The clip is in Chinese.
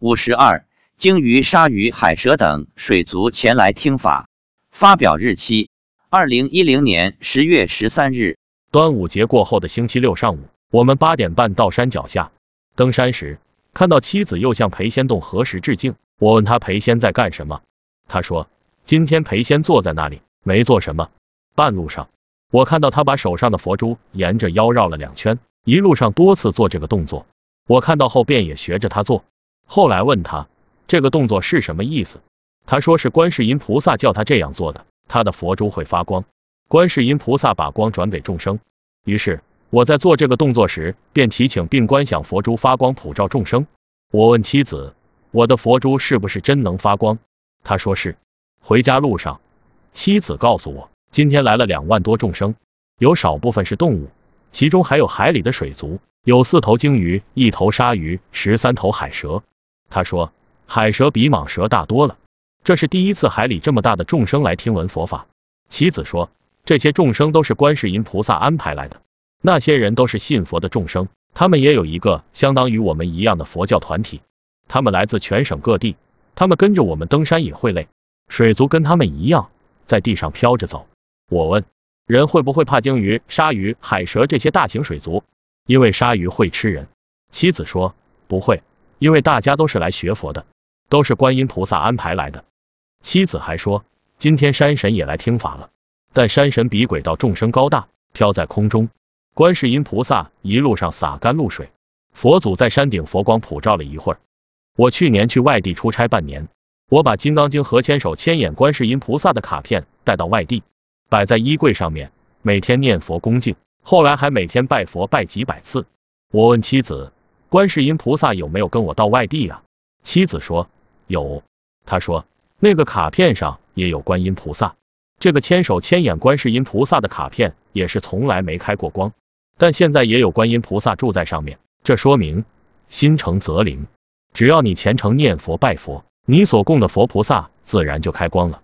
五十二，鲸鱼、鲨鱼、海蛇等水族前来听法。发表日期：二零一零年十月十三日。端午节过后的星期六上午，我们八点半到山脚下。登山时，看到妻子又向裴仙洞合十致敬。我问他裴仙在干什么，他说今天裴仙坐在那里，没做什么。半路上，我看到他把手上的佛珠沿着腰绕了两圈，一路上多次做这个动作。我看到后便也学着他做。后来问他这个动作是什么意思，他说是观世音菩萨叫他这样做的，他的佛珠会发光，观世音菩萨把光转给众生。于是我在做这个动作时，便祈请并观想佛珠发光普照众生。我问妻子，我的佛珠是不是真能发光？他说是。回家路上，妻子告诉我。今天来了两万多众生，有少部分是动物，其中还有海里的水族，有四头鲸鱼，一头鲨鱼，十三头海蛇。他说，海蛇比蟒蛇大多了。这是第一次海里这么大的众生来听闻佛法。妻子说，这些众生都是观世音菩萨安排来的，那些人都是信佛的众生，他们也有一个相当于我们一样的佛教团体，他们来自全省各地，他们跟着我们登山也会累，水族跟他们一样，在地上飘着走。我问人会不会怕鲸鱼、鲨鱼、海蛇这些大型水族？因为鲨鱼会吃人。妻子说不会，因为大家都是来学佛的，都是观音菩萨安排来的。妻子还说，今天山神也来听法了，但山神比鬼道众生高大，飘在空中。观世音菩萨一路上洒甘露水，佛祖在山顶佛光普照了一会儿。我去年去外地出差半年，我把《金刚经》和千手千眼观世音菩萨的卡片带到外地。摆在衣柜上面，每天念佛恭敬，后来还每天拜佛拜几百次。我问妻子，观世音菩萨有没有跟我到外地啊？妻子说有，他说那个卡片上也有观音菩萨，这个千手千眼观世音菩萨的卡片也是从来没开过光，但现在也有观音菩萨住在上面，这说明心诚则灵，只要你虔诚念佛拜佛，你所供的佛菩萨自然就开光了。